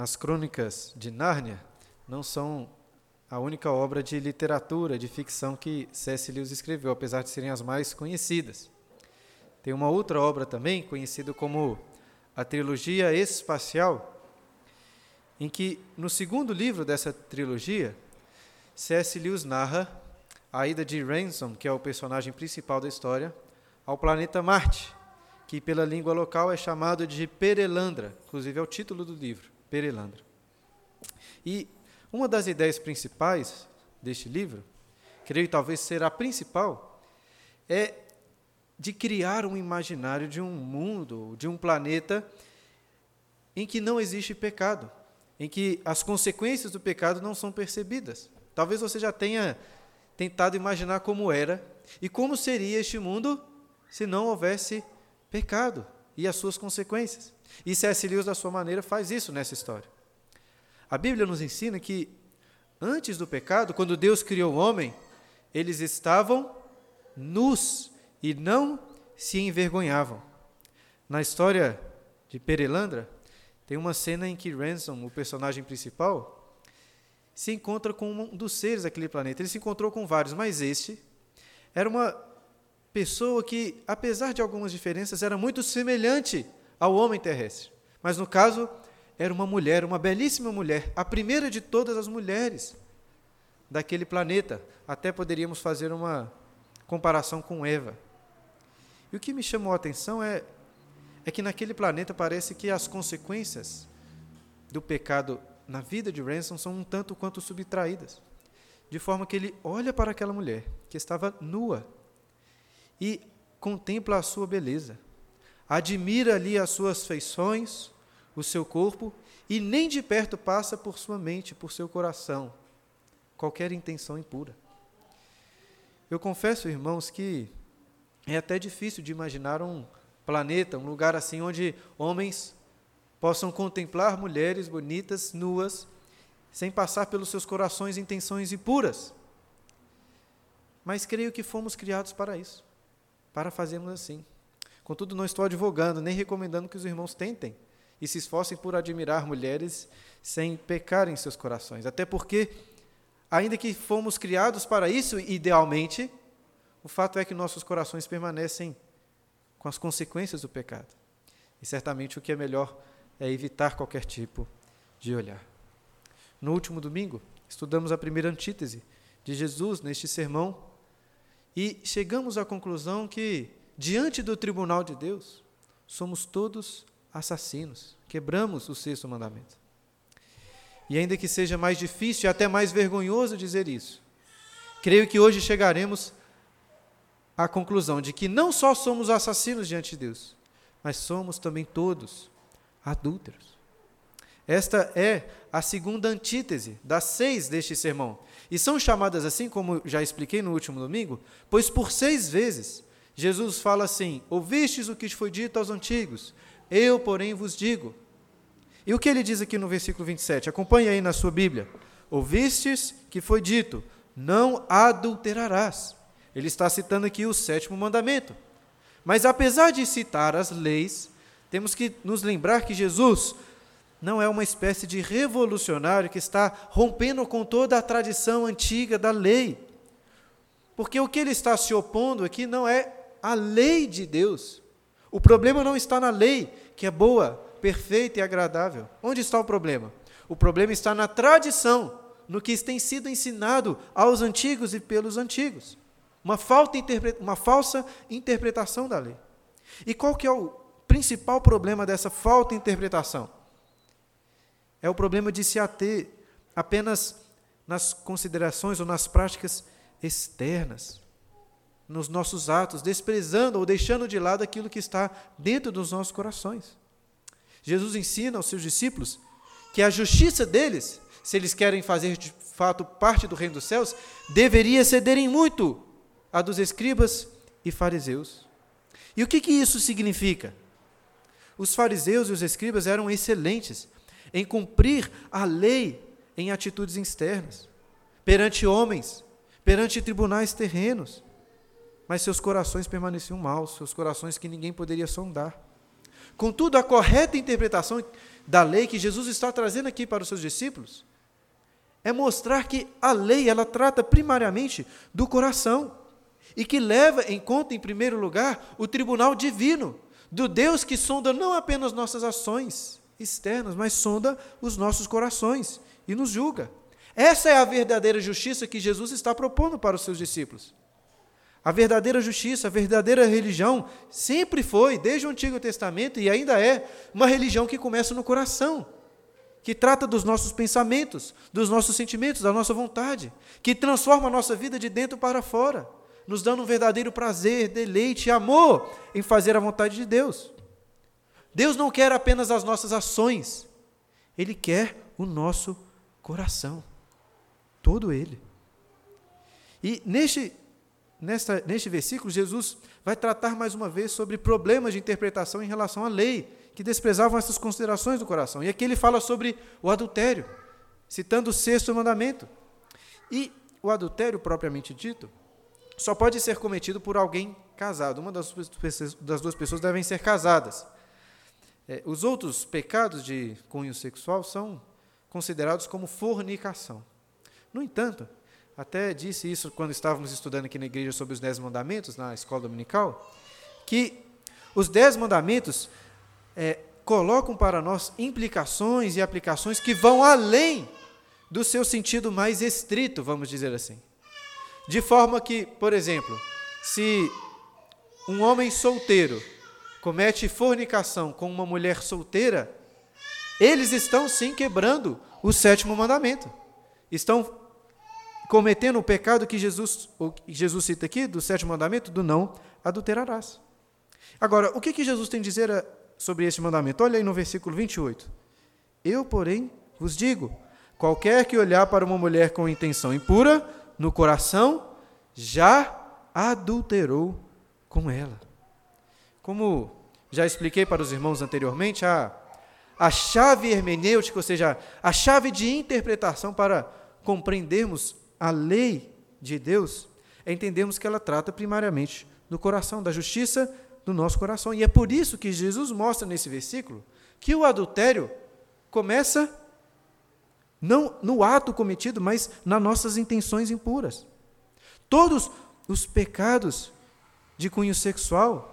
as crônicas de Nárnia não são a única obra de literatura, de ficção que C.S. Lewis escreveu, apesar de serem as mais conhecidas. Tem uma outra obra também, conhecida como a Trilogia Espacial, em que, no segundo livro dessa trilogia, C.S. Lewis narra a ida de Ransom, que é o personagem principal da história, ao planeta Marte, que pela língua local é chamado de Perelandra, inclusive é o título do livro, Perelandra. E uma das ideias principais deste livro, creio talvez ser a principal, é de criar um imaginário de um mundo, de um planeta em que não existe pecado, em que as consequências do pecado não são percebidas. Talvez você já tenha tentado imaginar como era e como seria este mundo se não houvesse pecado e as suas consequências. E C.S. Lewis, da sua maneira, faz isso nessa história. A Bíblia nos ensina que antes do pecado, quando Deus criou o homem, eles estavam nus e não se envergonhavam. Na história de Perelandra, tem uma cena em que Ransom, o personagem principal, se encontra com um dos seres daquele planeta. Ele se encontrou com vários, mas este era uma pessoa que, apesar de algumas diferenças, era muito semelhante ao homem terrestre. Mas no caso, era uma mulher, uma belíssima mulher, a primeira de todas as mulheres daquele planeta. Até poderíamos fazer uma comparação com Eva. E o que me chamou a atenção é, é que naquele planeta parece que as consequências do pecado na vida de Ransom são um tanto quanto subtraídas. De forma que ele olha para aquela mulher que estava nua e contempla a sua beleza, admira ali as suas feições, o seu corpo e nem de perto passa por sua mente, por seu coração, qualquer intenção impura. Eu confesso, irmãos, que é até difícil de imaginar um planeta, um lugar assim onde homens possam contemplar mulheres bonitas, nuas, sem passar pelos seus corações intenções impuras. Mas creio que fomos criados para isso, para fazermos assim. Contudo, não estou advogando, nem recomendando que os irmãos tentem e se esforcem por admirar mulheres sem pecar em seus corações. Até porque, ainda que fomos criados para isso, idealmente, o fato é que nossos corações permanecem com as consequências do pecado. E certamente o que é melhor é evitar qualquer tipo de olhar. No último domingo, estudamos a primeira antítese de Jesus neste sermão e chegamos à conclusão que, diante do tribunal de Deus, somos todos assassinos, quebramos o sexto mandamento. E ainda que seja mais difícil e até mais vergonhoso dizer isso, creio que hoje chegaremos à conclusão de que não só somos assassinos diante de Deus, mas somos também todos adúlteros. Esta é a segunda antítese das seis deste sermão. E são chamadas assim, como já expliquei no último domingo, pois por seis vezes Jesus fala assim: Ouvistes o que foi dito aos antigos, eu, porém, vos digo. E o que ele diz aqui no versículo 27? Acompanhe aí na sua Bíblia. Ouvistes que foi dito: Não adulterarás. Ele está citando aqui o sétimo mandamento. Mas apesar de citar as leis, temos que nos lembrar que Jesus não é uma espécie de revolucionário que está rompendo com toda a tradição antiga da lei. Porque o que ele está se opondo aqui não é a lei de Deus. O problema não está na lei, que é boa, perfeita e agradável. Onde está o problema? O problema está na tradição, no que tem sido ensinado aos antigos e pelos antigos. Uma, uma falsa interpretação da lei. E qual que é o principal problema dessa falta de interpretação é o problema de se ater apenas nas considerações ou nas práticas externas, nos nossos atos, desprezando ou deixando de lado aquilo que está dentro dos nossos corações. Jesus ensina aos seus discípulos que a justiça deles, se eles querem fazer de fato parte do reino dos céus, deveria cederem muito a dos escribas e fariseus. E o que, que isso significa? Os fariseus e os escribas eram excelentes em cumprir a lei em atitudes externas, perante homens, perante tribunais terrenos. Mas seus corações permaneciam maus, seus corações que ninguém poderia sondar. Contudo, a correta interpretação da lei que Jesus está trazendo aqui para os seus discípulos é mostrar que a lei ela trata primariamente do coração e que leva em conta, em primeiro lugar, o tribunal divino, do Deus que sonda não apenas nossas ações externas, mas sonda os nossos corações e nos julga. Essa é a verdadeira justiça que Jesus está propondo para os seus discípulos. A verdadeira justiça, a verdadeira religião sempre foi, desde o Antigo Testamento e ainda é, uma religião que começa no coração que trata dos nossos pensamentos, dos nossos sentimentos, da nossa vontade, que transforma a nossa vida de dentro para fora, nos dando um verdadeiro prazer, deleite e amor em fazer a vontade de Deus. Deus não quer apenas as nossas ações, Ele quer o nosso coração, todo ele. E neste, nesta, neste versículo, Jesus vai tratar mais uma vez sobre problemas de interpretação em relação à lei que desprezavam essas considerações do coração. E aqui ele fala sobre o adultério, citando o sexto mandamento. E o adultério, propriamente dito, só pode ser cometido por alguém casado. Uma das, das duas pessoas devem ser casadas. É, os outros pecados de cunho sexual são considerados como fornicação. No entanto, até disse isso quando estávamos estudando aqui na igreja sobre os dez mandamentos, na escola dominical, que os dez mandamentos é, colocam para nós implicações e aplicações que vão além do seu sentido mais estrito, vamos dizer assim. De forma que, por exemplo, se um homem solteiro comete fornicação com uma mulher solteira, eles estão sim quebrando o sétimo mandamento. Estão cometendo o pecado que Jesus, Jesus cita aqui, do sétimo mandamento, do não adulterarás. Agora, o que, que Jesus tem a dizer sobre este mandamento. Olha aí no versículo 28. Eu, porém, vos digo: qualquer que olhar para uma mulher com intenção impura, no coração, já adulterou com ela. Como já expliquei para os irmãos anteriormente, a, a chave hermenêutica, ou seja, a chave de interpretação para compreendermos a lei de Deus, é entendermos que ela trata primariamente do coração, da justiça do nosso coração. E é por isso que Jesus mostra nesse versículo que o adultério começa não no ato cometido, mas nas nossas intenções impuras. Todos os pecados de cunho sexual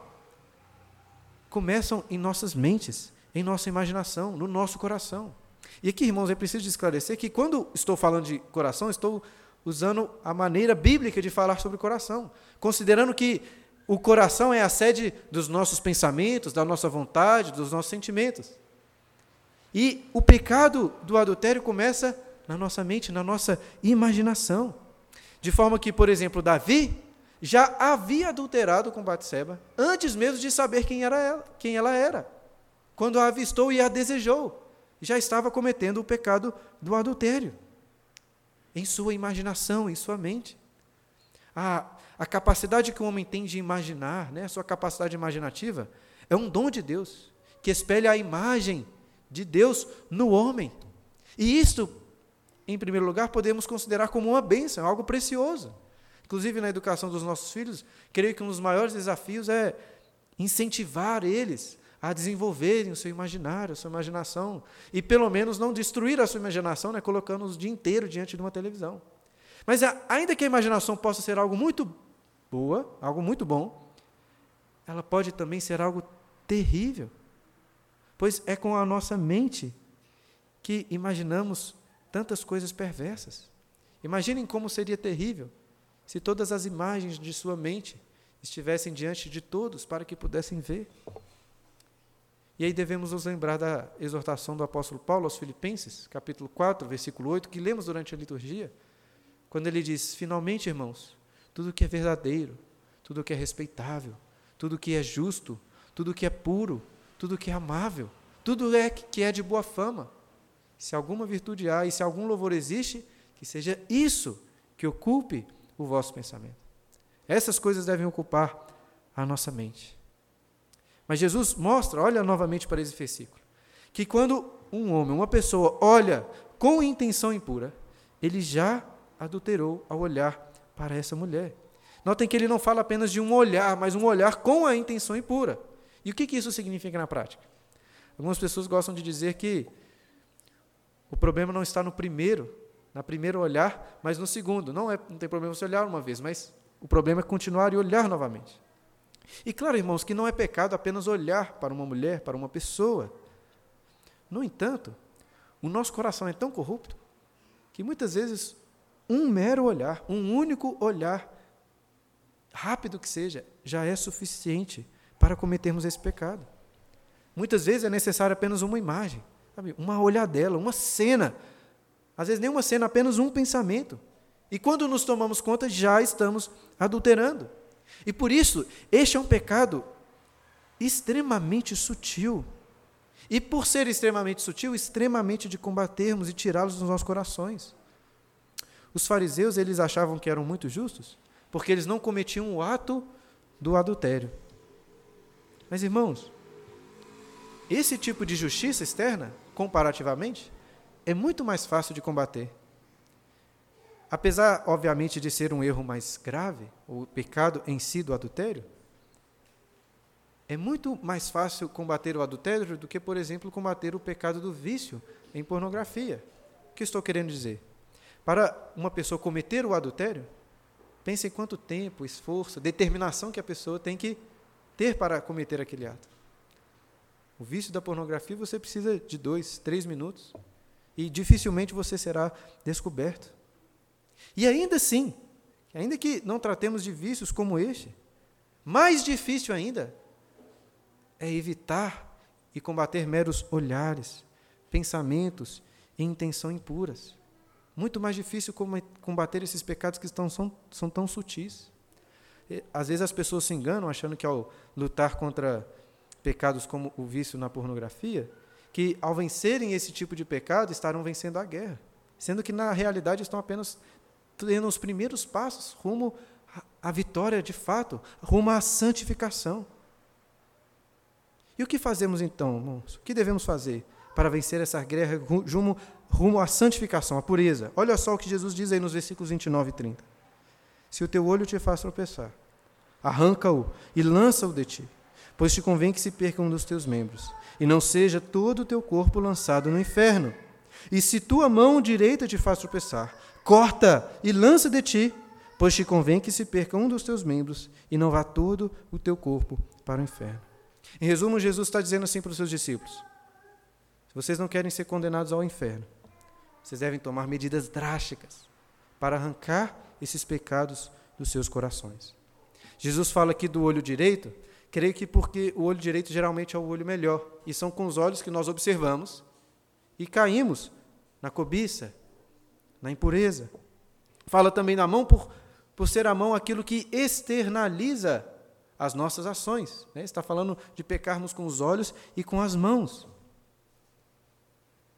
começam em nossas mentes, em nossa imaginação, no nosso coração. E aqui, irmãos, é preciso esclarecer que quando estou falando de coração, estou usando a maneira bíblica de falar sobre coração, considerando que o coração é a sede dos nossos pensamentos, da nossa vontade, dos nossos sentimentos. E o pecado do adultério começa na nossa mente, na nossa imaginação. De forma que, por exemplo, Davi já havia adulterado com Batseba antes mesmo de saber quem, era ela, quem ela era. Quando a avistou e a desejou, já estava cometendo o pecado do adultério. Em sua imaginação, em sua mente. A, a capacidade que o homem tem de imaginar, né, a sua capacidade imaginativa, é um dom de Deus, que espelha a imagem de Deus no homem. E isto, em primeiro lugar, podemos considerar como uma bênção, algo precioso. Inclusive na educação dos nossos filhos, creio que um dos maiores desafios é incentivar eles a desenvolverem o seu imaginário, a sua imaginação, e pelo menos não destruir a sua imaginação, né, colocando-os o dia inteiro diante de uma televisão. Mas ainda que a imaginação possa ser algo muito boa, algo muito bom, ela pode também ser algo terrível. Pois é com a nossa mente que imaginamos tantas coisas perversas. Imaginem como seria terrível se todas as imagens de sua mente estivessem diante de todos para que pudessem ver. E aí devemos nos lembrar da exortação do apóstolo Paulo aos Filipenses, capítulo 4, versículo 8, que lemos durante a liturgia, quando ele diz: Finalmente, irmãos, tudo que é verdadeiro, tudo que é respeitável, tudo que é justo, tudo que é puro, tudo que é amável, tudo é que é de boa fama. Se alguma virtude há e se algum louvor existe, que seja isso que ocupe o vosso pensamento. Essas coisas devem ocupar a nossa mente. Mas Jesus mostra, olha novamente para esse versículo, que quando um homem, uma pessoa olha com intenção impura, ele já adulterou ao olhar para essa mulher. Notem que ele não fala apenas de um olhar, mas um olhar com a intenção impura. E o que, que isso significa na prática? Algumas pessoas gostam de dizer que o problema não está no primeiro, na primeiro olhar, mas no segundo. Não, é, não tem problema você olhar uma vez, mas o problema é continuar e olhar novamente. E claro, irmãos, que não é pecado apenas olhar para uma mulher, para uma pessoa. No entanto, o nosso coração é tão corrupto que muitas vezes um mero olhar, um único olhar, rápido que seja, já é suficiente para cometermos esse pecado. Muitas vezes é necessário apenas uma imagem, sabe? uma olhadela, uma cena. Às vezes nem uma cena, apenas um pensamento. E quando nos tomamos conta, já estamos adulterando. E por isso, este é um pecado extremamente sutil. E por ser extremamente sutil, extremamente de combatermos e tirá-los dos nossos corações. Os fariseus, eles achavam que eram muito justos, porque eles não cometiam o ato do adultério. Mas irmãos, esse tipo de justiça externa, comparativamente, é muito mais fácil de combater. Apesar, obviamente, de ser um erro mais grave, o pecado em si do adultério, é muito mais fácil combater o adultério do que, por exemplo, combater o pecado do vício em pornografia. O que estou querendo dizer? Para uma pessoa cometer o adultério, pense em quanto tempo, esforço, determinação que a pessoa tem que ter para cometer aquele ato. O vício da pornografia você precisa de dois, três minutos e dificilmente você será descoberto. E ainda assim, ainda que não tratemos de vícios como este, mais difícil ainda é evitar e combater meros olhares, pensamentos e intenção impuras. Muito mais difícil combater esses pecados que estão, são, são tão sutis. Às vezes as pessoas se enganam achando que ao lutar contra pecados como o vício na pornografia, que ao vencerem esse tipo de pecado estarão vencendo a guerra, sendo que na realidade estão apenas tendo os primeiros passos rumo à vitória de fato, rumo à santificação. E o que fazemos então, irmãos? O que devemos fazer para vencer essa guerra rumo, rumo à santificação, à pureza? Olha só o que Jesus diz aí nos versículos 29 e 30. Se o teu olho te faz tropeçar, arranca-o e lança-o de ti, pois te convém que se perca um dos teus membros, e não seja todo o teu corpo lançado no inferno. E se tua mão direita te faz tropeçar, corta e lança de ti, pois te convém que se perca um dos teus membros, e não vá todo o teu corpo para o inferno. Em resumo, Jesus está dizendo assim para os seus discípulos: se vocês não querem ser condenados ao inferno, vocês devem tomar medidas drásticas para arrancar esses pecados dos seus corações. Jesus fala aqui do olho direito, creio que porque o olho direito geralmente é o olho melhor, e são com os olhos que nós observamos e caímos na cobiça, na impureza. Fala também na mão por, por ser a mão aquilo que externaliza as nossas ações. Né? Está falando de pecarmos com os olhos e com as mãos.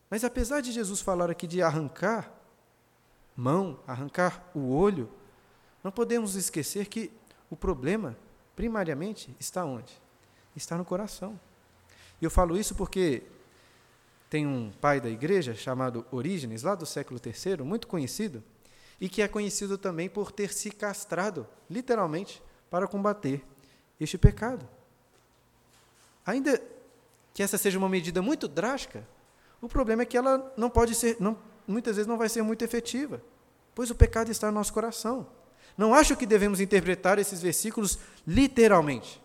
Mas apesar de Jesus falar aqui de arrancar mão, arrancar o olho, não podemos esquecer que o problema, primariamente, está onde? Está no coração. E eu falo isso porque tem um pai da igreja chamado Orígenes, lá do século III, muito conhecido, e que é conhecido também por ter se castrado, literalmente, para combater este pecado. Ainda que essa seja uma medida muito drástica, o problema é que ela não pode ser, não, muitas vezes não vai ser muito efetiva, pois o pecado está no nosso coração. Não acho que devemos interpretar esses versículos literalmente.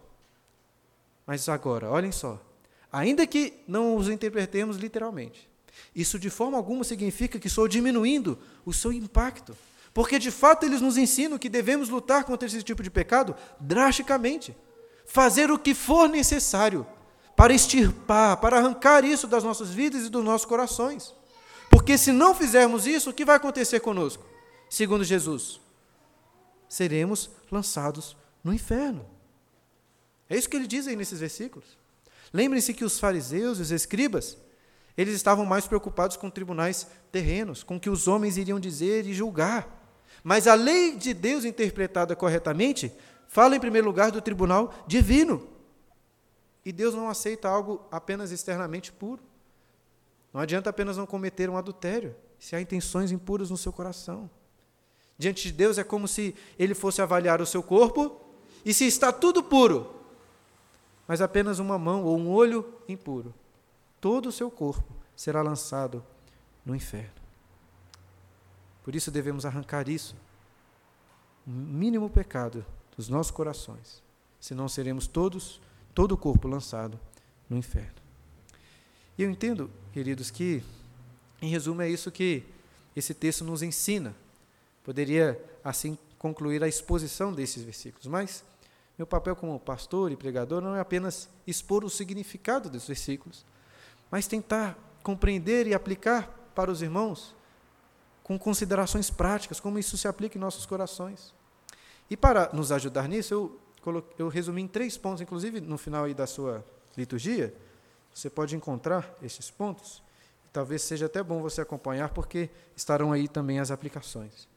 Mas agora, olhem só. Ainda que não os interpretemos literalmente, isso de forma alguma significa que estou diminuindo o seu impacto. Porque de fato eles nos ensinam que devemos lutar contra esse tipo de pecado drasticamente. Fazer o que for necessário para extirpar, para arrancar isso das nossas vidas e dos nossos corações. Porque se não fizermos isso, o que vai acontecer conosco? Segundo Jesus, seremos lançados no inferno. É isso que ele diz aí nesses versículos. Lembrem-se que os fariseus e os escribas, eles estavam mais preocupados com tribunais terrenos, com o que os homens iriam dizer e julgar. Mas a lei de Deus interpretada corretamente fala, em primeiro lugar, do tribunal divino. E Deus não aceita algo apenas externamente puro. Não adianta apenas não cometer um adultério, se há intenções impuras no seu coração. Diante de Deus é como se ele fosse avaliar o seu corpo, e se está tudo puro, mas apenas uma mão ou um olho impuro, todo o seu corpo será lançado no inferno. Por isso devemos arrancar isso, o mínimo pecado dos nossos corações, senão seremos todos, todo o corpo lançado no inferno. E eu entendo, queridos, que, em resumo, é isso que esse texto nos ensina. Poderia, assim, concluir a exposição desses versículos, mas meu papel como pastor e pregador não é apenas expor o significado dos versículos, mas tentar compreender e aplicar para os irmãos com considerações práticas, como isso se aplica em nossos corações. E para nos ajudar nisso, eu, coloquei, eu resumi em três pontos, inclusive no final da sua liturgia, você pode encontrar esses pontos. Talvez seja até bom você acompanhar, porque estarão aí também as aplicações.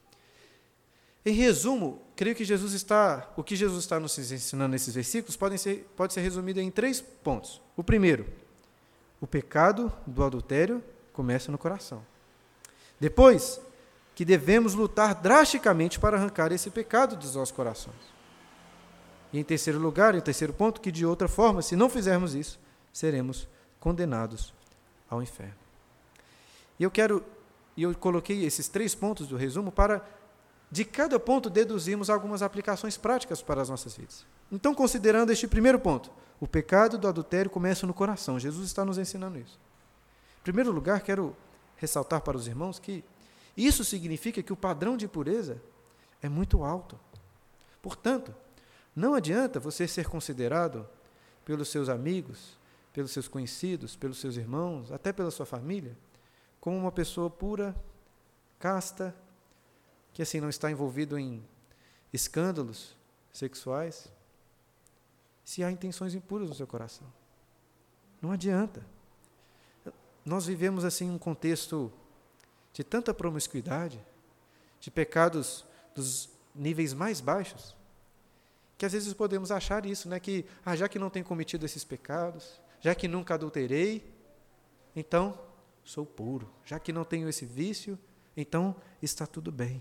Em resumo, creio que Jesus está, o que Jesus está nos ensinando nesses versículos pode ser, pode ser resumido em três pontos. O primeiro, o pecado do adultério começa no coração. Depois, que devemos lutar drasticamente para arrancar esse pecado dos nossos corações. E em terceiro lugar, e terceiro ponto, que de outra forma, se não fizermos isso, seremos condenados ao inferno. E eu quero, e eu coloquei esses três pontos do resumo para de cada ponto deduzirmos algumas aplicações práticas para as nossas vidas. Então, considerando este primeiro ponto, o pecado do adultério começa no coração. Jesus está nos ensinando isso. Em primeiro lugar, quero ressaltar para os irmãos que isso significa que o padrão de pureza é muito alto. Portanto, não adianta você ser considerado pelos seus amigos, pelos seus conhecidos, pelos seus irmãos, até pela sua família, como uma pessoa pura, casta, que assim não está envolvido em escândalos sexuais, se há intenções impuras no seu coração. Não adianta. Nós vivemos assim um contexto de tanta promiscuidade, de pecados dos níveis mais baixos, que às vezes podemos achar isso, né, que ah, já que não tenho cometido esses pecados, já que nunca adulterei, então sou puro. Já que não tenho esse vício, então está tudo bem.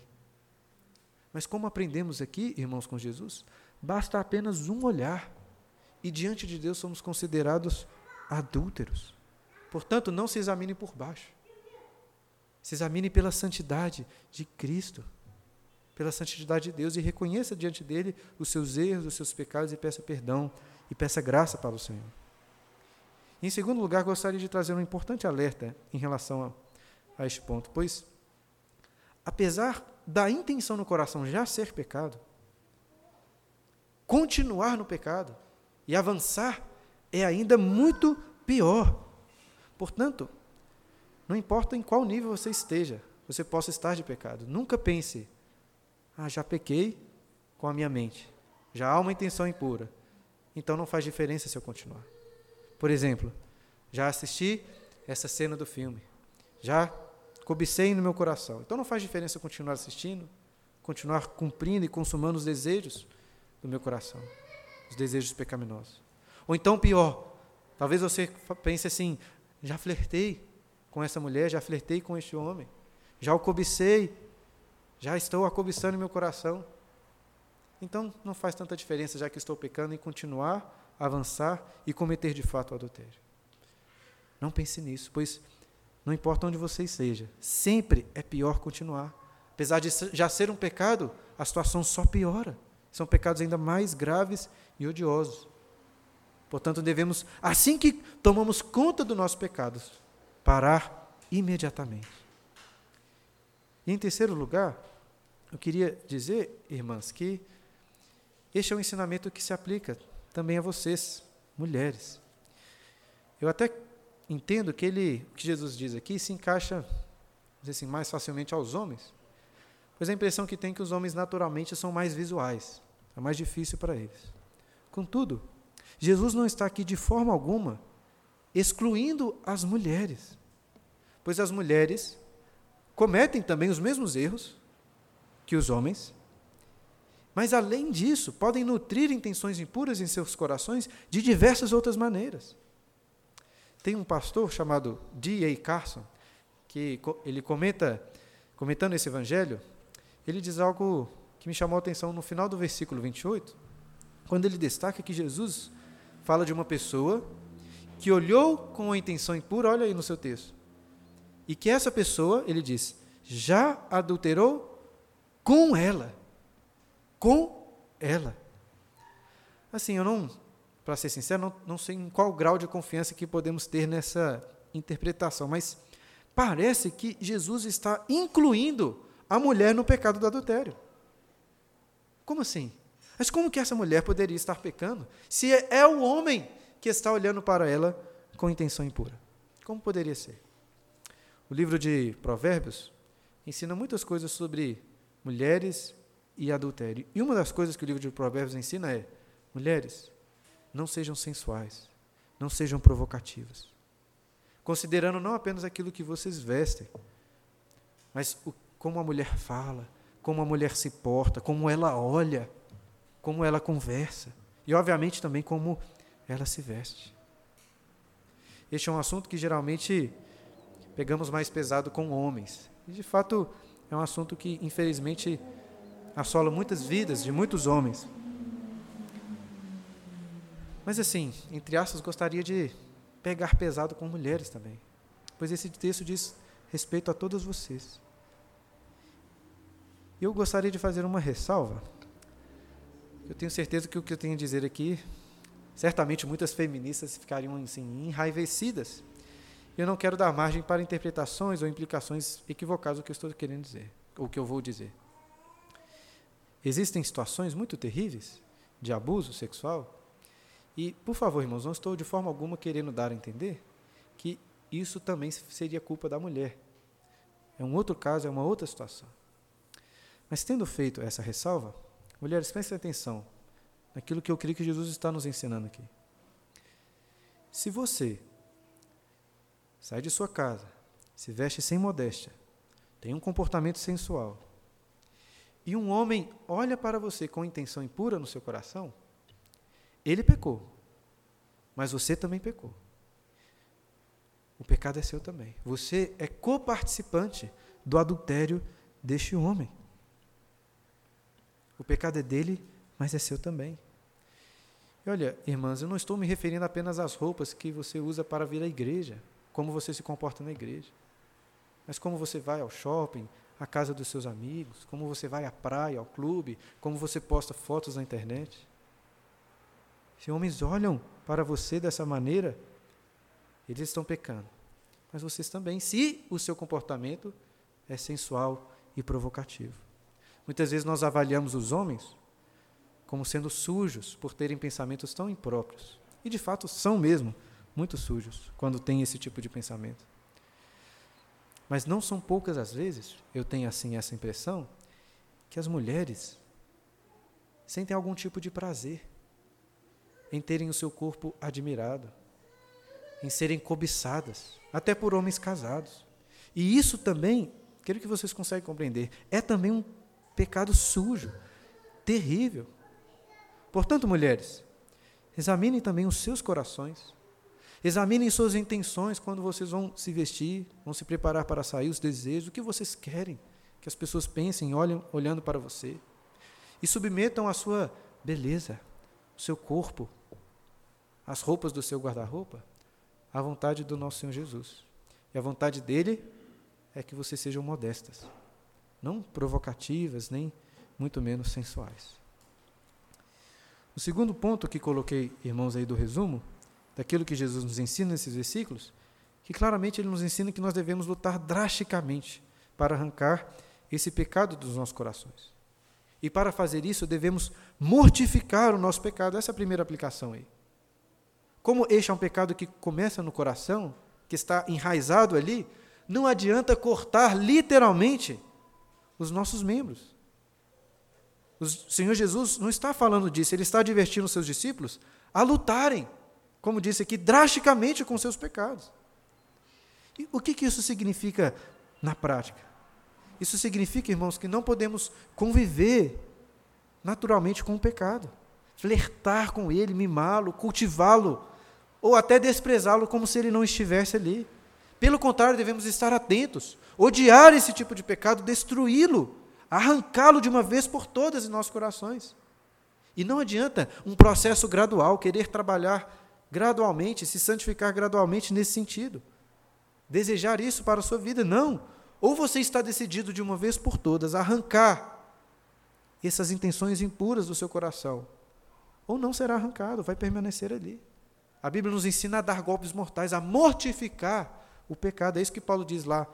Mas como aprendemos aqui, irmãos, com Jesus, basta apenas um olhar e diante de Deus somos considerados adúlteros. Portanto, não se examine por baixo. Se examine pela santidade de Cristo, pela santidade de Deus e reconheça diante dele os seus erros, os seus pecados e peça perdão e peça graça para o Senhor. Em segundo lugar, gostaria de trazer um importante alerta em relação a, a este ponto, pois, apesar da intenção no coração já ser pecado, continuar no pecado e avançar é ainda muito pior. Portanto, não importa em qual nível você esteja, você possa estar de pecado. Nunca pense, ah, já pequei com a minha mente, já há uma intenção impura, então não faz diferença se eu continuar. Por exemplo, já assisti essa cena do filme, já cobicei no meu coração. Então não faz diferença continuar assistindo, continuar cumprindo e consumando os desejos do meu coração, os desejos pecaminosos. Ou então, pior, talvez você pense assim: já flertei com essa mulher, já flertei com este homem, já o cobicei, já estou a cobiçando em meu coração. Então não faz tanta diferença, já que estou pecando, em continuar, avançar e cometer de fato o adultério. Não pense nisso, pois não importa onde você esteja, sempre é pior continuar. Apesar de já ser um pecado, a situação só piora. São pecados ainda mais graves e odiosos. Portanto, devemos, assim que tomamos conta dos nossos pecados, parar imediatamente. E em terceiro lugar, eu queria dizer, irmãs, que este é um ensinamento que se aplica também a vocês, mulheres. Eu até entendo que ele, o que Jesus diz aqui se encaixa assim, mais facilmente aos homens, pois a impressão que tem é que os homens naturalmente são mais visuais, é mais difícil para eles. Contudo, Jesus não está aqui de forma alguma excluindo as mulheres, pois as mulheres cometem também os mesmos erros que os homens, mas além disso, podem nutrir intenções impuras em seus corações de diversas outras maneiras. Tem um pastor chamado D.A. Carson, que ele comenta, comentando esse evangelho, ele diz algo que me chamou a atenção no final do versículo 28, quando ele destaca que Jesus fala de uma pessoa que olhou com a intenção impura, olha aí no seu texto. E que essa pessoa, ele diz, já adulterou com ela. Com ela. Assim, eu não, para ser sincero, não, não sei em qual grau de confiança que podemos ter nessa interpretação, mas parece que Jesus está incluindo a mulher no pecado do adultério. Como assim? Mas como que essa mulher poderia estar pecando se é o homem que está olhando para ela com intenção impura? Como poderia ser? O livro de Provérbios ensina muitas coisas sobre mulheres e adultério. E uma das coisas que o livro de Provérbios ensina é: mulheres, não sejam sensuais, não sejam provocativas. Considerando não apenas aquilo que vocês vestem, mas o, como a mulher fala, como a mulher se porta, como ela olha, como ela conversa e, obviamente, também como ela se veste. Este é um assunto que geralmente pegamos mais pesado com homens. E, de fato, é um assunto que, infelizmente, assola muitas vidas de muitos homens. Mas, assim, entre aspas, gostaria de pegar pesado com mulheres também, pois esse texto diz respeito a todas vocês. Eu gostaria de fazer uma ressalva. Eu tenho certeza que o que eu tenho a dizer aqui, certamente muitas feministas ficariam assim, enraivecidas. Eu não quero dar margem para interpretações ou implicações equivocadas do que eu estou querendo dizer, ou que eu vou dizer. Existem situações muito terríveis de abuso sexual. E, por favor, irmãos, não estou de forma alguma querendo dar a entender que isso também seria culpa da mulher. É um outro caso, é uma outra situação. Mas tendo feito essa ressalva, mulheres, prestem atenção naquilo que eu creio que Jesus está nos ensinando aqui. Se você sai de sua casa, se veste sem modéstia, tem um comportamento sensual, e um homem olha para você com intenção impura no seu coração, ele pecou, mas você também pecou. O pecado é seu também. Você é coparticipante do adultério deste homem. O pecado é dele, mas é seu também. E olha, irmãs, eu não estou me referindo apenas às roupas que você usa para vir à igreja, como você se comporta na igreja, mas como você vai ao shopping, à casa dos seus amigos, como você vai à praia, ao clube, como você posta fotos na internet. Se homens olham para você dessa maneira, eles estão pecando. Mas vocês também, se o seu comportamento é sensual e provocativo. Muitas vezes nós avaliamos os homens como sendo sujos por terem pensamentos tão impróprios. E de fato são mesmo muito sujos quando têm esse tipo de pensamento. Mas não são poucas as vezes, eu tenho assim essa impressão, que as mulheres sentem algum tipo de prazer em terem o seu corpo admirado, em serem cobiçadas, até por homens casados. E isso também, quero que vocês conseguem compreender, é também um pecado sujo, terrível. Portanto, mulheres, examinem também os seus corações. Examinem suas intenções quando vocês vão se vestir, vão se preparar para sair, os desejos, o que vocês querem que as pessoas pensem, olhem, olhando para você. E submetam a sua beleza, o seu corpo, as roupas do seu guarda-roupa, à vontade do nosso Senhor Jesus. E a vontade dele é que vocês sejam modestas não provocativas, nem muito menos sensuais. O segundo ponto que coloquei, irmãos, aí do resumo, daquilo que Jesus nos ensina nesses versículos, que claramente ele nos ensina que nós devemos lutar drasticamente para arrancar esse pecado dos nossos corações. E para fazer isso, devemos mortificar o nosso pecado. Essa é a primeira aplicação aí. Como este é um pecado que começa no coração, que está enraizado ali, não adianta cortar literalmente os nossos membros. O Senhor Jesus não está falando disso, ele está advertindo os seus discípulos a lutarem, como disse aqui, drasticamente com seus pecados. E o que, que isso significa na prática? Isso significa, irmãos, que não podemos conviver naturalmente com o pecado, flertar com ele, mimá-lo, cultivá-lo, ou até desprezá-lo como se ele não estivesse ali. Pelo contrário, devemos estar atentos, odiar esse tipo de pecado, destruí-lo, arrancá-lo de uma vez por todas em nossos corações. E não adianta um processo gradual, querer trabalhar gradualmente, se santificar gradualmente nesse sentido. Desejar isso para a sua vida, não. Ou você está decidido de uma vez por todas arrancar essas intenções impuras do seu coração, ou não será arrancado, vai permanecer ali. A Bíblia nos ensina a dar golpes mortais, a mortificar o pecado. É isso que Paulo diz lá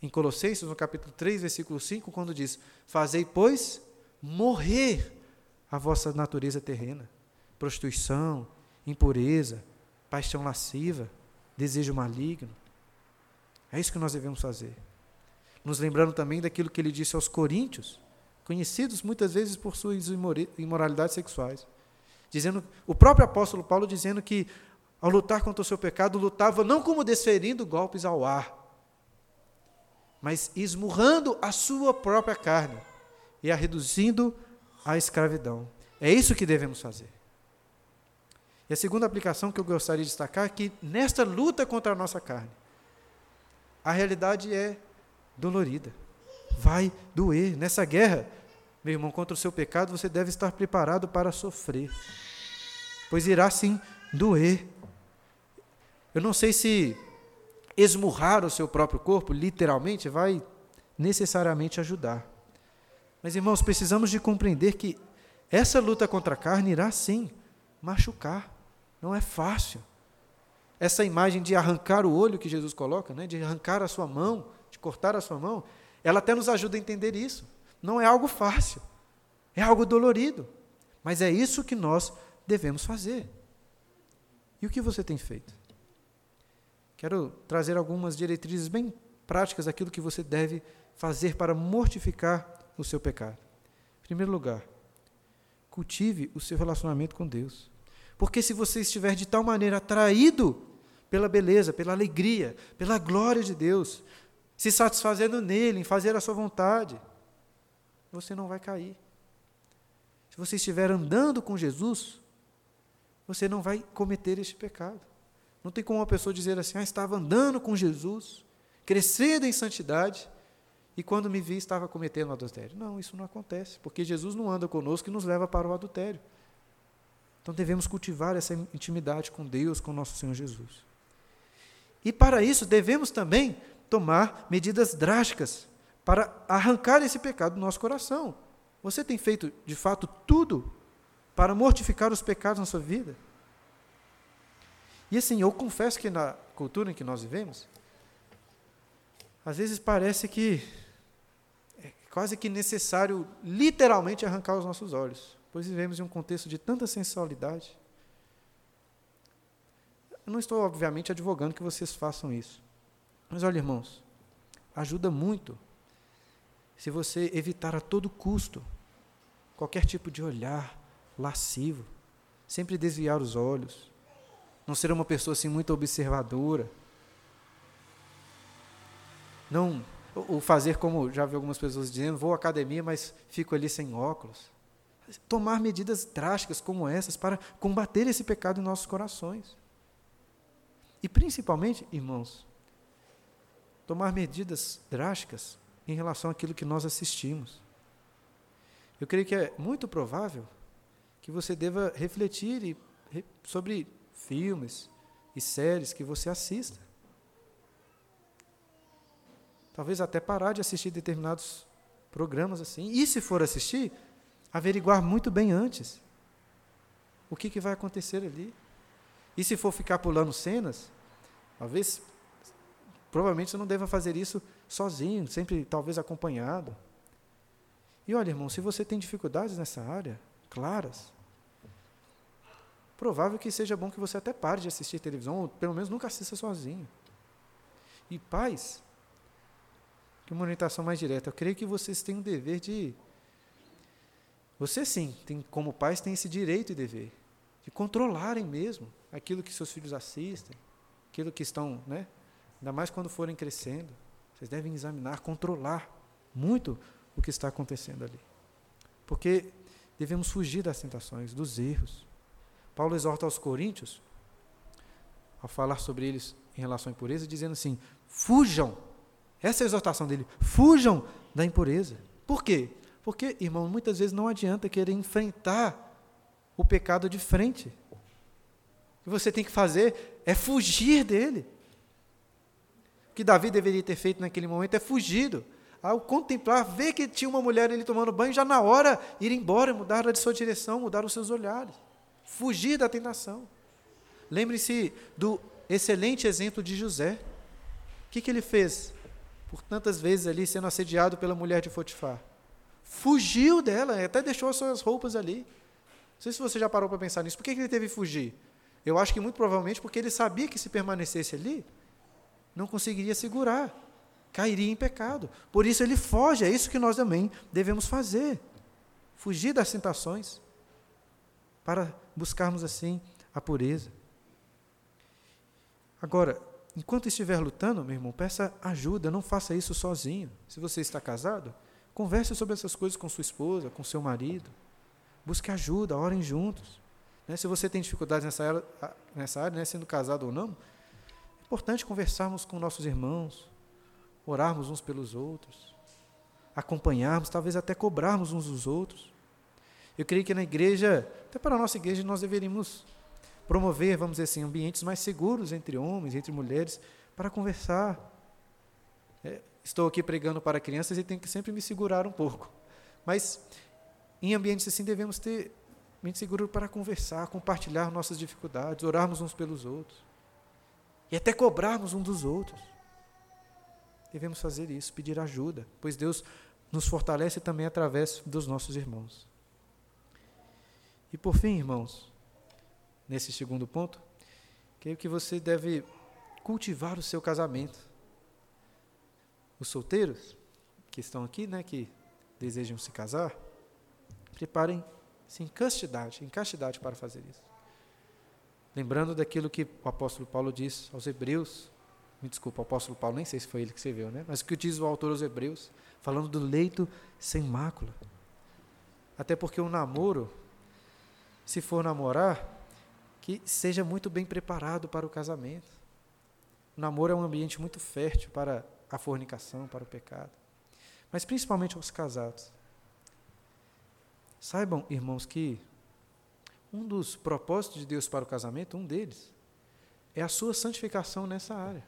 em Colossenses, no capítulo 3, versículo 5, quando diz: Fazei, pois, morrer a vossa natureza terrena, prostituição, impureza, paixão lasciva, desejo maligno. É isso que nós devemos fazer. Nos lembrando também daquilo que ele disse aos coríntios, conhecidos muitas vezes por suas imoralidades sexuais. Dizendo, o próprio apóstolo Paulo dizendo que ao lutar contra o seu pecado, lutava não como desferindo golpes ao ar, mas esmurrando a sua própria carne e a reduzindo à escravidão. É isso que devemos fazer. E a segunda aplicação que eu gostaria de destacar é que nesta luta contra a nossa carne, a realidade é dolorida. Vai doer. Nessa guerra, meu irmão, contra o seu pecado, você deve estar preparado para sofrer. Pois irá sim doer. Eu não sei se esmurrar o seu próprio corpo, literalmente, vai necessariamente ajudar. Mas, irmãos, precisamos de compreender que essa luta contra a carne irá sim machucar. Não é fácil. Essa imagem de arrancar o olho que Jesus coloca, né, de arrancar a sua mão, de cortar a sua mão, ela até nos ajuda a entender isso. Não é algo fácil, é algo dolorido. Mas é isso que nós devemos fazer. E o que você tem feito? Quero trazer algumas diretrizes bem práticas daquilo que você deve fazer para mortificar o seu pecado. Em primeiro lugar, cultive o seu relacionamento com Deus. Porque se você estiver de tal maneira atraído pela beleza, pela alegria, pela glória de Deus, se satisfazendo nele, em fazer a sua vontade, você não vai cair. Se você estiver andando com Jesus, você não vai cometer este pecado. Não tem como uma pessoa dizer assim: ah, estava andando com Jesus, crescendo em santidade, e quando me vi estava cometendo adultério. Não, isso não acontece, porque Jesus não anda conosco e nos leva para o adultério. Então devemos cultivar essa intimidade com Deus, com nosso Senhor Jesus. E para isso devemos também tomar medidas drásticas para arrancar esse pecado do nosso coração. Você tem feito, de fato, tudo para mortificar os pecados na sua vida? E assim, eu confesso que na cultura em que nós vivemos, às vezes parece que é quase que necessário literalmente arrancar os nossos olhos pois vivemos em um contexto de tanta sensualidade. Eu não estou, obviamente, advogando que vocês façam isso. Mas olha, irmãos, ajuda muito se você evitar a todo custo qualquer tipo de olhar lascivo, sempre desviar os olhos, não ser uma pessoa assim muito observadora. Não o fazer como já vi algumas pessoas dizendo, vou à academia, mas fico ali sem óculos tomar medidas drásticas como essas para combater esse pecado em nossos corações. E principalmente, irmãos, tomar medidas drásticas em relação àquilo que nós assistimos. Eu creio que é muito provável que você deva refletir sobre filmes e séries que você assista. Talvez até parar de assistir determinados programas assim. E se for assistir, averiguar muito bem antes o que, que vai acontecer ali. E se for ficar pulando cenas, talvez, provavelmente você não deva fazer isso sozinho, sempre talvez acompanhado. E olha, irmão, se você tem dificuldades nessa área, claras, provável que seja bom que você até pare de assistir televisão, ou pelo menos nunca assista sozinho. E pais, que uma orientação mais direta, eu creio que vocês têm o dever de você sim, tem, como pais, tem esse direito e dever de controlarem mesmo aquilo que seus filhos assistem, aquilo que estão, né? Ainda mais quando forem crescendo. Vocês devem examinar, controlar muito o que está acontecendo ali. Porque devemos fugir das tentações, dos erros. Paulo exorta aos coríntios, ao falar sobre eles em relação à impureza, dizendo assim: fujam. Essa é a exortação dele: fujam da impureza. Por quê? Porque, irmão, muitas vezes não adianta querer enfrentar o pecado de frente. O que você tem que fazer é fugir dele. O que Davi deveria ter feito naquele momento é fugido. Ao contemplar, ver que tinha uma mulher ali tomando banho, já na hora ir embora, mudar de sua direção, mudar os seus olhares. Fugir da tentação. Lembre-se do excelente exemplo de José. O que, que ele fez? Por tantas vezes ali sendo assediado pela mulher de Fotifar. Fugiu dela, até deixou as suas roupas ali. Não sei se você já parou para pensar nisso. Por que, que ele teve que fugir? Eu acho que muito provavelmente porque ele sabia que se permanecesse ali, não conseguiria segurar, cairia em pecado. Por isso ele foge, é isso que nós também devemos fazer. Fugir das tentações, para buscarmos assim a pureza. Agora, enquanto estiver lutando, meu irmão, peça ajuda, não faça isso sozinho. Se você está casado, converse sobre essas coisas com sua esposa, com seu marido. Busque ajuda, orem juntos. Né? Se você tem dificuldades nessa área, nessa área né, sendo casado ou não, importante conversarmos com nossos irmãos, orarmos uns pelos outros, acompanharmos, talvez até cobrarmos uns dos outros. Eu creio que na igreja, até para a nossa igreja, nós deveríamos promover, vamos dizer assim, ambientes mais seguros entre homens, entre mulheres, para conversar. É, estou aqui pregando para crianças e tenho que sempre me segurar um pouco. Mas em ambientes assim devemos ter mente segura para conversar, compartilhar nossas dificuldades, orarmos uns pelos outros. E até cobrarmos uns dos outros. Devemos fazer isso, pedir ajuda, pois Deus nos fortalece também através dos nossos irmãos. E por fim, irmãos, nesse segundo ponto, creio que você deve cultivar o seu casamento. Os solteiros que estão aqui, né, que desejam se casar, preparem-se em castidade, em castidade para fazer isso. Lembrando daquilo que o apóstolo Paulo diz aos Hebreus, me desculpa, o apóstolo Paulo, nem sei se foi ele que escreveu, né? Mas o que diz o autor aos Hebreus, falando do leito sem mácula. Até porque o namoro, se for namorar, que seja muito bem preparado para o casamento. O namoro é um ambiente muito fértil para a fornicação, para o pecado. Mas principalmente aos casados. Saibam, irmãos, que um dos propósitos de Deus para o casamento, um deles, é a sua santificação nessa área.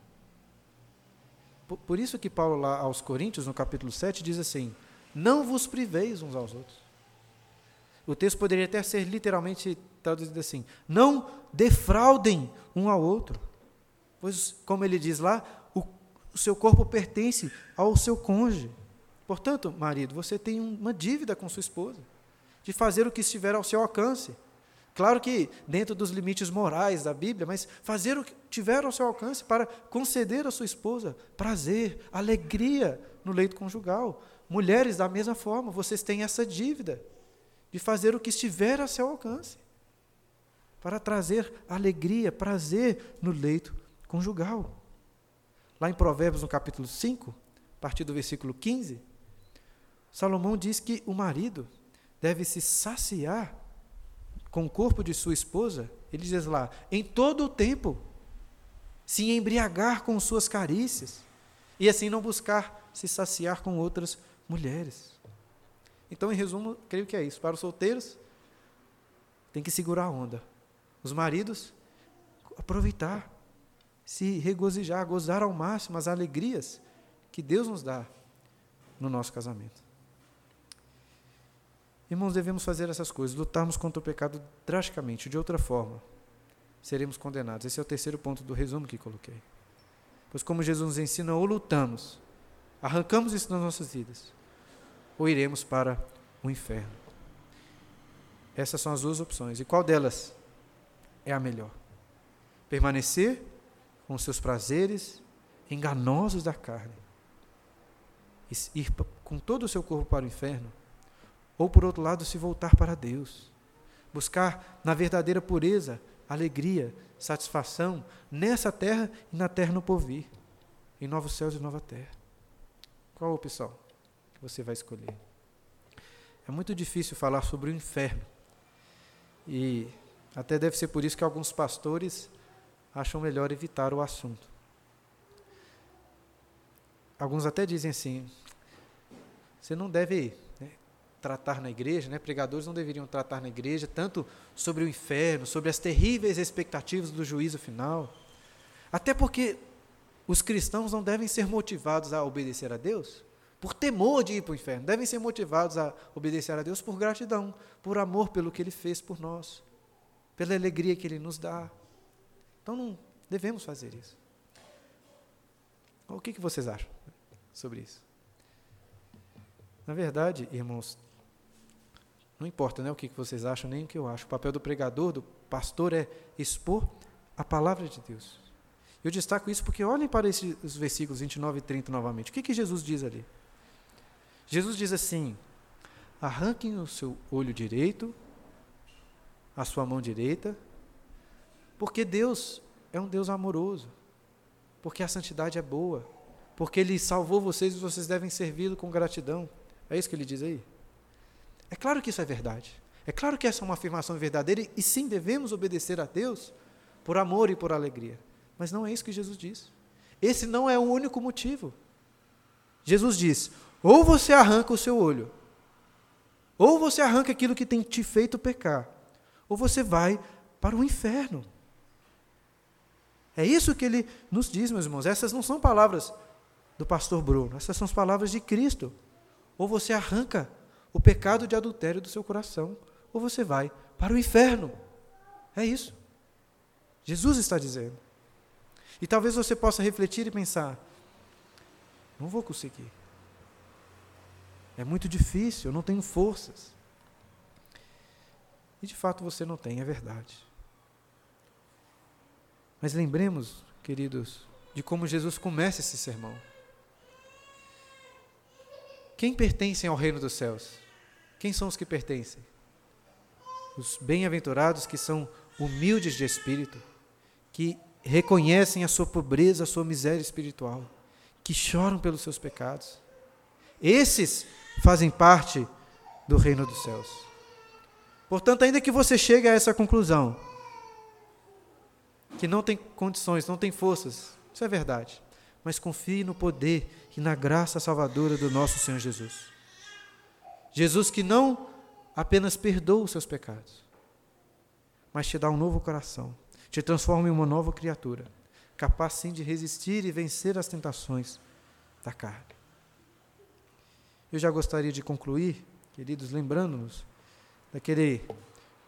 Por, por isso que Paulo lá aos Coríntios, no capítulo 7, diz assim: Não vos priveis uns aos outros. O texto poderia até ser literalmente traduzido assim: não defraudem um ao outro. Pois, como ele diz lá, o, o seu corpo pertence ao seu cônjuge. Portanto, marido, você tem uma dívida com sua esposa, de fazer o que estiver ao seu alcance. Claro que dentro dos limites morais da Bíblia, mas fazer o que tiver ao seu alcance para conceder à sua esposa prazer, alegria no leito conjugal. Mulheres, da mesma forma, vocês têm essa dívida de fazer o que estiver a seu alcance para trazer alegria, prazer no leito conjugal. Lá em Provérbios, no capítulo 5, a partir do versículo 15, Salomão diz que o marido deve se saciar com o corpo de sua esposa, ele diz lá, em todo o tempo, se embriagar com suas carícias, e assim não buscar se saciar com outras mulheres. Então, em resumo, creio que é isso. Para os solteiros, tem que segurar a onda. Os maridos, aproveitar, se regozijar, gozar ao máximo as alegrias que Deus nos dá no nosso casamento. Irmãos, devemos fazer essas coisas, lutarmos contra o pecado drasticamente, de outra forma, seremos condenados. Esse é o terceiro ponto do resumo que coloquei. Pois, como Jesus nos ensina, ou lutamos, arrancamos isso das nossas vidas, ou iremos para o inferno. Essas são as duas opções. E qual delas é a melhor. Permanecer com seus prazeres enganosos da carne, ir com todo o seu corpo para o inferno, ou por outro lado, se voltar para Deus, buscar na verdadeira pureza alegria, satisfação nessa terra e na terra no porvir, em novos céus e nova terra. Qual a opção que você vai escolher? É muito difícil falar sobre o inferno. E até deve ser por isso que alguns pastores acham melhor evitar o assunto. Alguns até dizem assim: você não deve né, tratar na igreja, né? pregadores não deveriam tratar na igreja tanto sobre o inferno, sobre as terríveis expectativas do juízo final. Até porque os cristãos não devem ser motivados a obedecer a Deus por temor de ir para o inferno, devem ser motivados a obedecer a Deus por gratidão, por amor pelo que Ele fez por nós, pela alegria que Ele nos dá. Então não devemos fazer isso. O que, que vocês acham sobre isso? Na verdade, irmãos, não importa né, o que vocês acham, nem o que eu acho. O papel do pregador, do pastor, é expor a palavra de Deus. Eu destaco isso porque olhem para esses versículos 29 e 30 novamente. O que, que Jesus diz ali? Jesus diz assim: arranquem o seu olho direito, a sua mão direita, porque Deus é um Deus amoroso, porque a santidade é boa, porque Ele salvou vocês e vocês devem servi-lo com gratidão. É isso que ele diz aí? É claro que isso é verdade. É claro que essa é uma afirmação verdadeira e sim devemos obedecer a Deus por amor e por alegria. Mas não é isso que Jesus diz. Esse não é o único motivo. Jesus diz: ou você arranca o seu olho, ou você arranca aquilo que tem te feito pecar, ou você vai para o inferno. É isso que ele nos diz, meus irmãos. Essas não são palavras do pastor Bruno, essas são as palavras de Cristo. Ou você arranca o pecado de adultério do seu coração, ou você vai para o inferno. É isso. Jesus está dizendo. E talvez você possa refletir e pensar: não vou conseguir. É muito difícil, eu não tenho forças. E de fato você não tem, é verdade. Mas lembremos, queridos, de como Jesus começa esse sermão. Quem pertence ao reino dos céus? Quem são os que pertencem? Os bem-aventurados que são humildes de espírito, que reconhecem a sua pobreza, a sua miséria espiritual, que choram pelos seus pecados. Esses fazem parte do reino dos céus. Portanto, ainda que você chegue a essa conclusão, que não tem condições, não tem forças, isso é verdade, mas confie no poder e na graça salvadora do nosso Senhor Jesus. Jesus que não apenas perdoa os seus pecados, mas te dá um novo coração, te transforma em uma nova criatura, capaz sim de resistir e vencer as tentações da carne. Eu já gostaria de concluir, queridos, lembrando-nos daquele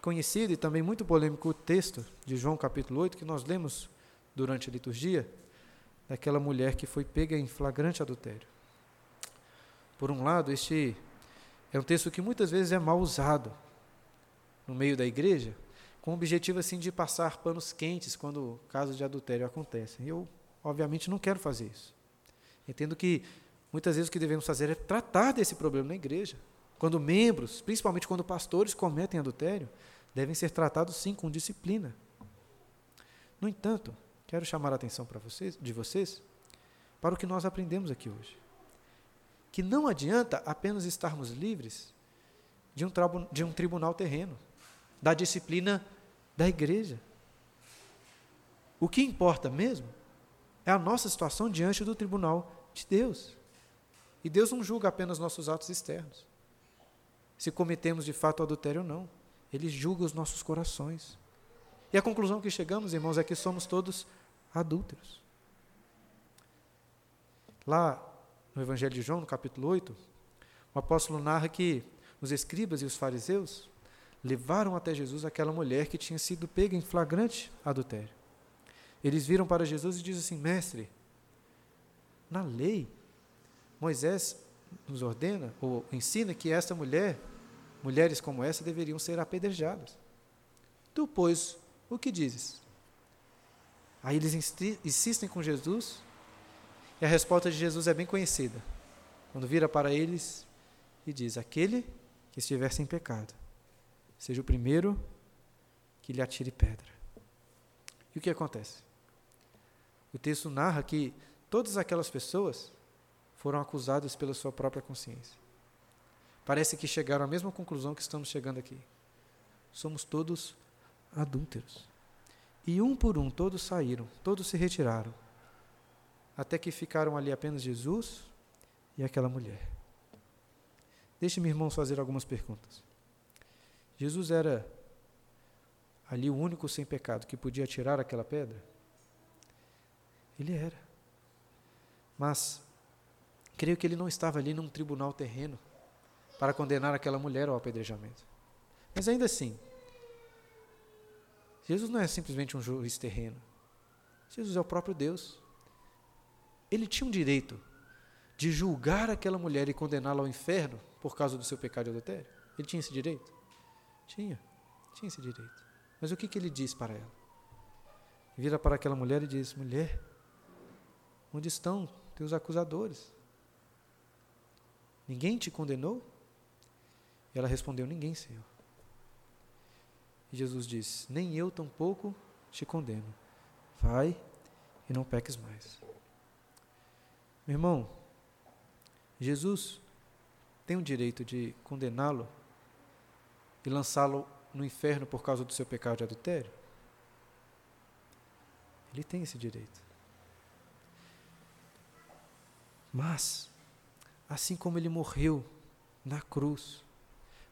conhecido e também muito polêmico texto de João capítulo 8 que nós lemos durante a liturgia, daquela mulher que foi pega em flagrante adultério. Por um lado, este é um texto que muitas vezes é mal usado no meio da igreja, com o objetivo assim de passar panos quentes quando casos de adultério acontecem. Eu, obviamente, não quero fazer isso. Entendo que muitas vezes o que devemos fazer é tratar desse problema na igreja. Quando membros, principalmente quando pastores cometem adultério, devem ser tratados sim com disciplina. No entanto, quero chamar a atenção para vocês, de vocês para o que nós aprendemos aqui hoje que não adianta apenas estarmos livres de um, de um tribunal terreno, da disciplina da igreja. O que importa mesmo é a nossa situação diante do tribunal de Deus. E Deus não julga apenas nossos atos externos. Se cometemos de fato adultério ou não. Ele julga os nossos corações. E a conclusão que chegamos, irmãos, é que somos todos adúlteros. Lá no Evangelho de João, no capítulo 8, o apóstolo narra que os escribas e os fariseus levaram até Jesus aquela mulher que tinha sido pega em flagrante adultério. Eles viram para Jesus e dizem assim: Mestre, na lei, Moisés nos ordena ou ensina que esta mulher, mulheres como essa, deveriam ser apedrejadas. Tu, pois, o que dizes? Aí eles insistem com Jesus e a resposta de Jesus é bem conhecida. Quando vira para eles e diz: Aquele que estiver sem pecado, seja o primeiro que lhe atire pedra. E o que acontece? O texto narra que todas aquelas pessoas foram acusadas pela sua própria consciência. Parece que chegaram à mesma conclusão que estamos chegando aqui. Somos todos adúlteros. E um por um todos saíram, todos se retiraram até que ficaram ali apenas Jesus e aquela mulher. Deixe-me, irmãos, fazer algumas perguntas. Jesus era ali o único sem pecado que podia tirar aquela pedra? Ele era. Mas creio que ele não estava ali num tribunal terreno para condenar aquela mulher ao apedrejamento. Mas ainda assim, Jesus não é simplesmente um juiz terreno. Jesus é o próprio Deus. Ele tinha um direito de julgar aquela mulher e condená-la ao inferno por causa do seu pecado de adultério? Ele tinha esse direito? Tinha, tinha esse direito. Mas o que, que ele diz para ela? Vira para aquela mulher e diz: Mulher, onde estão teus acusadores? Ninguém te condenou? E ela respondeu: Ninguém, Senhor. E Jesus disse: Nem eu tampouco te condeno. Vai e não peques mais. Meu irmão, Jesus tem o direito de condená-lo e lançá-lo no inferno por causa do seu pecado de adultério? Ele tem esse direito. Mas, assim como ele morreu na cruz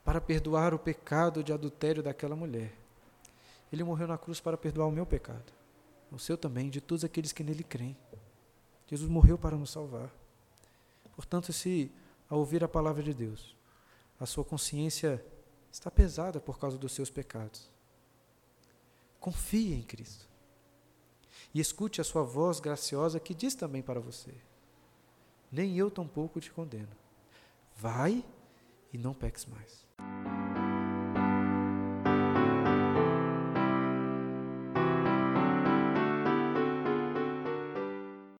para perdoar o pecado de adultério daquela mulher, ele morreu na cruz para perdoar o meu pecado, o seu também, de todos aqueles que nele creem. Jesus morreu para nos salvar. Portanto, se ao ouvir a palavra de Deus, a sua consciência está pesada por causa dos seus pecados. Confie em Cristo. E escute a sua voz graciosa que diz também para você: Nem eu tampouco te condeno. Vai e não peques mais.